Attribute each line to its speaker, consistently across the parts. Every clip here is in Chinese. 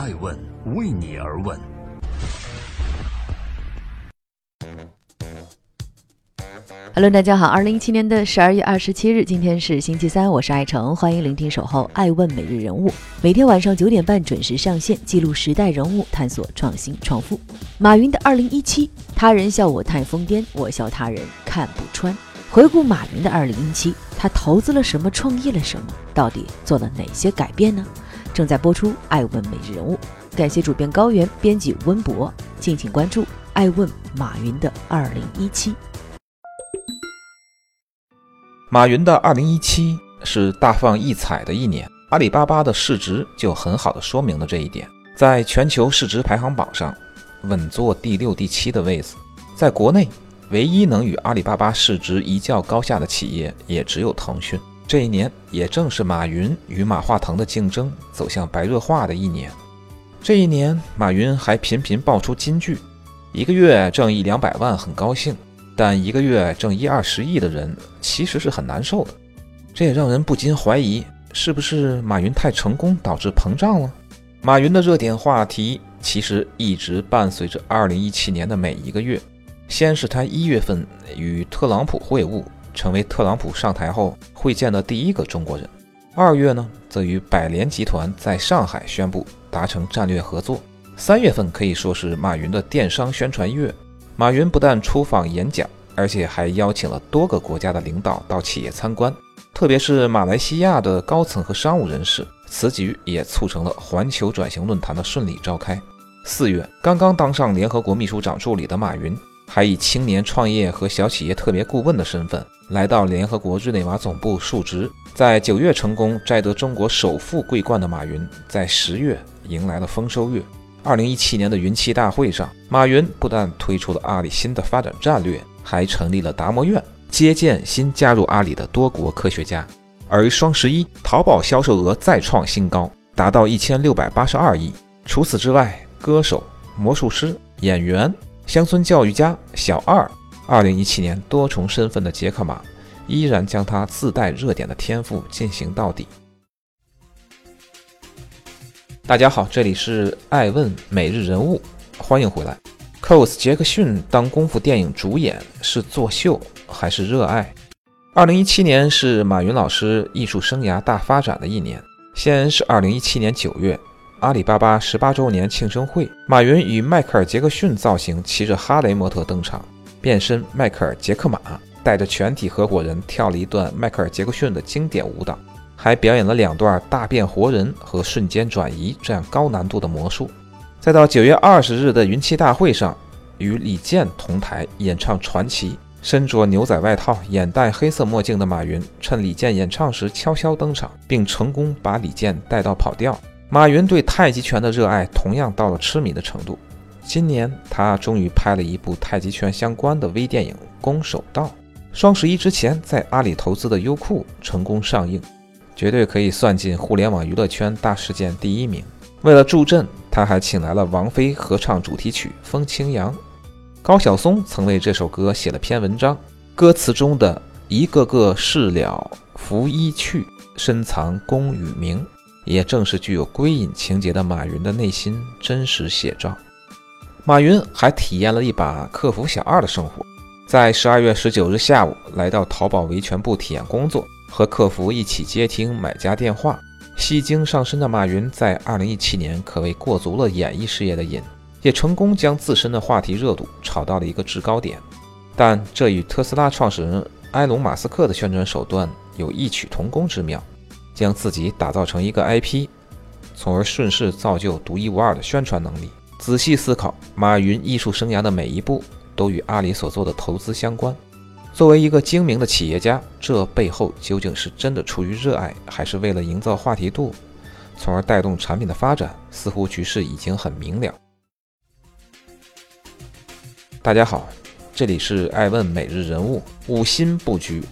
Speaker 1: 爱问为你而问。
Speaker 2: Hello，大家好，二零一七年的十二月二十七日，今天是星期三，我是爱成，欢迎聆听守候爱问每日人物，每天晚上九点半准时上线，记录时代人物，探索创新创富。马云的二零一七，他人笑我太疯癫，我笑他人看不穿。回顾马云的二零一七，他投资了什么，创业了什么，到底做了哪些改变呢？正在播出爱问每日人物，感谢主编高原，编辑温博，敬请关注爱问马云的二零一七。
Speaker 3: 马云的二零一七是大放异彩的一年，阿里巴巴的市值就很好的说明了这一点，在全球市值排行榜上稳坐第六、第七的位置。在国内，唯一能与阿里巴巴市值一较高下的企业也只有腾讯。这一年也正是马云与马化腾的竞争走向白热化的一年。这一年，马云还频频爆出金句：一个月挣一两百万很高兴。但一个月挣一二十亿的人其实是很难受的，这也让人不禁怀疑，是不是马云太成功导致膨胀了？马云的热点话题其实一直伴随着二零一七年的每一个月。先是他一月份与特朗普会晤，成为特朗普上台后会见的第一个中国人；二月呢，则与百联集团在上海宣布达成战略合作；三月份可以说是马云的电商宣传月。马云不但出访演讲，而且还邀请了多个国家的领导到企业参观，特别是马来西亚的高层和商务人士。此举也促成了环球转型论坛的顺利召开。四月，刚刚当上联合国秘书长助理的马云，还以青年创业和小企业特别顾问的身份来到联合国日内瓦总部述职。在九月成功摘得中国首富桂冠的马云，在十月迎来了丰收月。二零一七年的云栖大会上，马云不但推出了阿里新的发展战略，还成立了达摩院，接见新加入阿里的多国科学家。而双十一，淘宝销售额再创新高，达到一千六百八十二亿。除此之外，歌手、魔术师、演员、乡村教育家小二，二零一七年多重身份的杰克马，依然将他自带热点的天赋进行到底。大家好，这里是爱问每日人物，欢迎回来。cos 杰克逊当功夫电影主演是作秀还是热爱？二零一七年是马云老师艺术生涯大发展的一年。先是二零一七年九月，阿里巴巴十八周年庆生会，马云与迈克尔杰克逊造型骑着哈雷摩托登场，变身迈克尔杰克马，带着全体合伙人跳了一段迈克尔杰克逊的经典舞蹈。还表演了两段大变活人和瞬间转移这样高难度的魔术。再到九月二十日的云栖大会上，与李健同台演唱《传奇》，身着牛仔外套、眼戴黑色墨镜的马云，趁李健演唱时悄悄登场，并成功把李健带到跑调。马云对太极拳的热爱同样到了痴迷的程度。今年他终于拍了一部太极拳相关的微电影《攻守道》，双十一之前在阿里投资的优酷成功上映。绝对可以算进互联网娱乐圈大事件第一名。为了助阵，他还请来了王菲合唱主题曲《风清扬》。高晓松曾为这首歌写了篇文章，歌词中的一个个事了拂衣去，深藏功与名，也正是具有归隐情节的马云的内心真实写照。马云还体验了一把客服小二的生活，在十二月十九日下午来到淘宝维权部体验工作。和客服一起接听买家电话，戏精上身的马云在2017年可谓过足了演艺事业的瘾，也成功将自身的话题热度炒到了一个制高点。但这与特斯拉创始人埃隆·马斯克的宣传手段有异曲同工之妙，将自己打造成一个 IP，从而顺势造就独一无二的宣传能力。仔细思考，马云艺术生涯的每一步都与阿里所做的投资相关。作为一个精明的企业家，这背后究竟是真的出于热爱，还是为了营造话题度，从而带动产品的发展？似乎局势已经很明了。大家好，这里是爱问每日人物五新布局，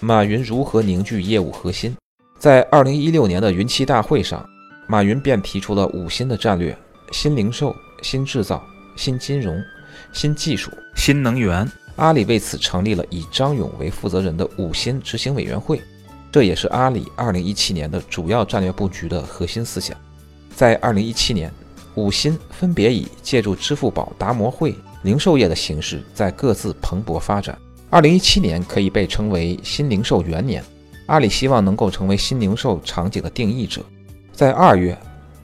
Speaker 3: 马云如何凝聚业务核心？在二零一六年的云栖大会上，马云便提出了五新的战略：新零售、新制造、新金融、新技术、新能源。阿里为此成立了以张勇为负责人的五新执行委员会，这也是阿里二零一七年的主要战略布局的核心思想。在二零一七年，五新分别以借助支付宝、达摩会零售业的形式，在各自蓬勃发展。二零一七年可以被称为新零售元年，阿里希望能够成为新零售场景的定义者。在二月，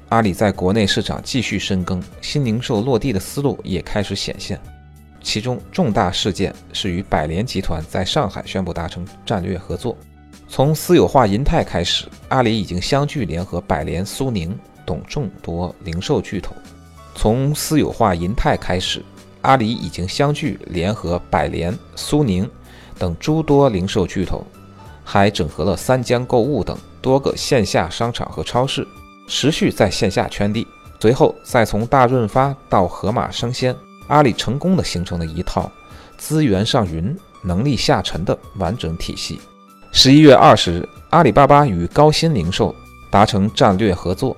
Speaker 3: 阿里在国内市场继续深耕，新零售落地的思路也开始显现。其中重大事件是与百联集团在上海宣布达成战略合作。从私有化银泰开始，阿里已经相继联合百联、苏宁等众多零售巨头。从私有化银泰开始，阿里已经相继联合百联、苏宁等诸多零售巨头，还整合了三江购物等多个线下商场和超市，持续在线下圈地。随后再从大润发到盒马生鲜，阿里成功的形成了一套资源上云、能力下沉的完整体系。十一月二十日，阿里巴巴与高鑫零售达成战略合作，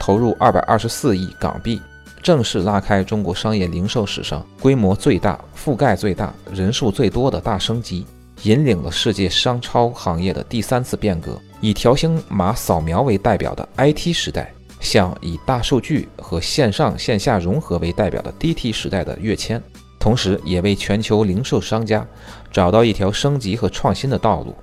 Speaker 3: 投入二百二十四亿港币，正式拉开中国商业零售史上规模最大、覆盖最大、人数最多的大升级，引领了世界商超行业的第三次变革，以条形码扫描为代表的 IT 时代，向以大数据和线上线下融合为代表的 DT 时代的跃迁，同时也为全球零售商家找到一条升级和创新的道路。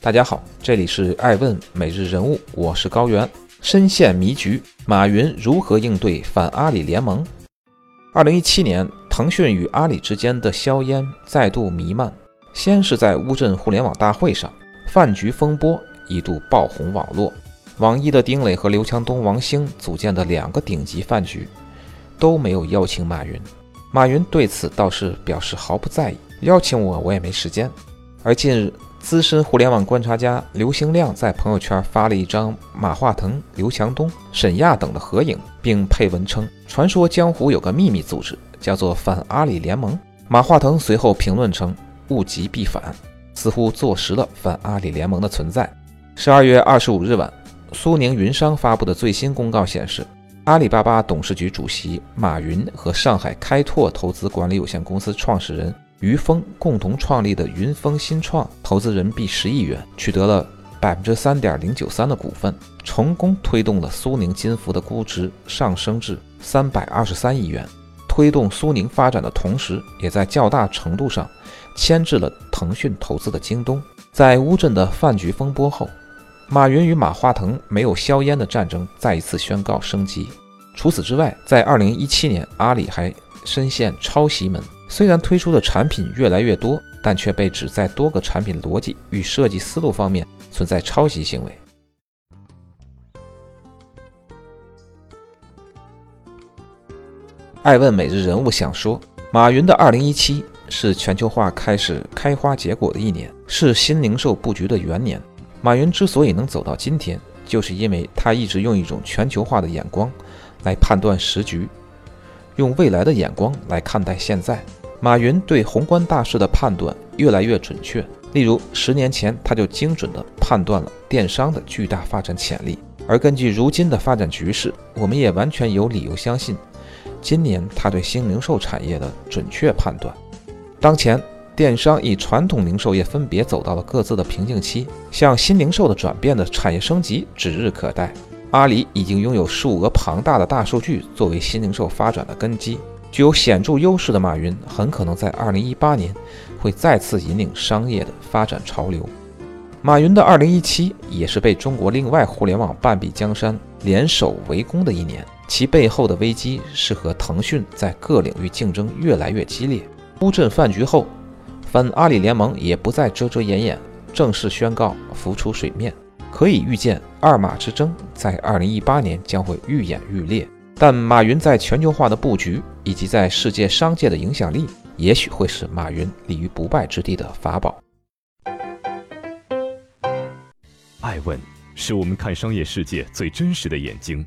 Speaker 3: 大家好，这里是爱问每日人物，我是高原。深陷迷局，马云如何应对反阿里联盟？二零一七年，腾讯与阿里之间的硝烟再度弥漫。先是在乌镇互联网大会上，饭局风波一度爆红网络。网易的丁磊和刘强东、王兴组建的两个顶级饭局都没有邀请马云，马云对此倒是表示毫不在意，邀请我我也没时间。而近日，资深互联网观察家刘兴亮在朋友圈发了一张马化腾、刘强东、沈亚等的合影，并配文称：“传说江湖有个秘密组织，叫做反阿里联盟。”马化腾随后评论称：“物极必反”，似乎坐实了反阿里联盟的存在。十二月二十五日晚，苏宁云商发布的最新公告显示，阿里巴巴董事局主席马云和上海开拓投资管理有限公司创始人。于峰共同创立的云峰新创投资人民币十亿元，取得了百分之三点零九三的股份，成功推动了苏宁金服的估值上升至三百二十三亿元。推动苏宁发展的同时，也在较大程度上牵制了腾讯投资的京东。在乌镇的饭局风波后，马云与马化腾没有硝烟的战争再一次宣告升级。除此之外，在二零一七年，阿里还深陷抄袭门。虽然推出的产品越来越多，但却被指在多个产品逻辑与设计思路方面存在抄袭行为。爱问每日人物想说，马云的二零一七是全球化开始开花结果的一年，是新零售布局的元年。马云之所以能走到今天，就是因为他一直用一种全球化的眼光来判断时局，用未来的眼光来看待现在。马云对宏观大势的判断越来越准确。例如，十年前他就精准地判断了电商的巨大发展潜力，而根据如今的发展局势，我们也完全有理由相信，今年他对新零售产业的准确判断。当前，电商与传统零售业分别走到了各自的瓶颈期，向新零售的转变的产业升级指日可待。阿里已经拥有数额庞大的大数据作为新零售发展的根基。具有显著优势的马云，很可能在2018年会再次引领商业的发展潮流。马云的2017也是被中国另外互联网半壁江山联手围攻的一年，其背后的危机是和腾讯在各领域竞争越来越激烈。乌镇饭局后，反阿里联盟也不再遮遮掩掩，正式宣告浮出水面。可以预见，二马之争在2018年将会愈演愈烈。但马云在全球化的布局以及在世界商界的影响力，也许会是马云立于不败之地的法宝。
Speaker 1: 爱问是我们看商业世界最真实的眼睛。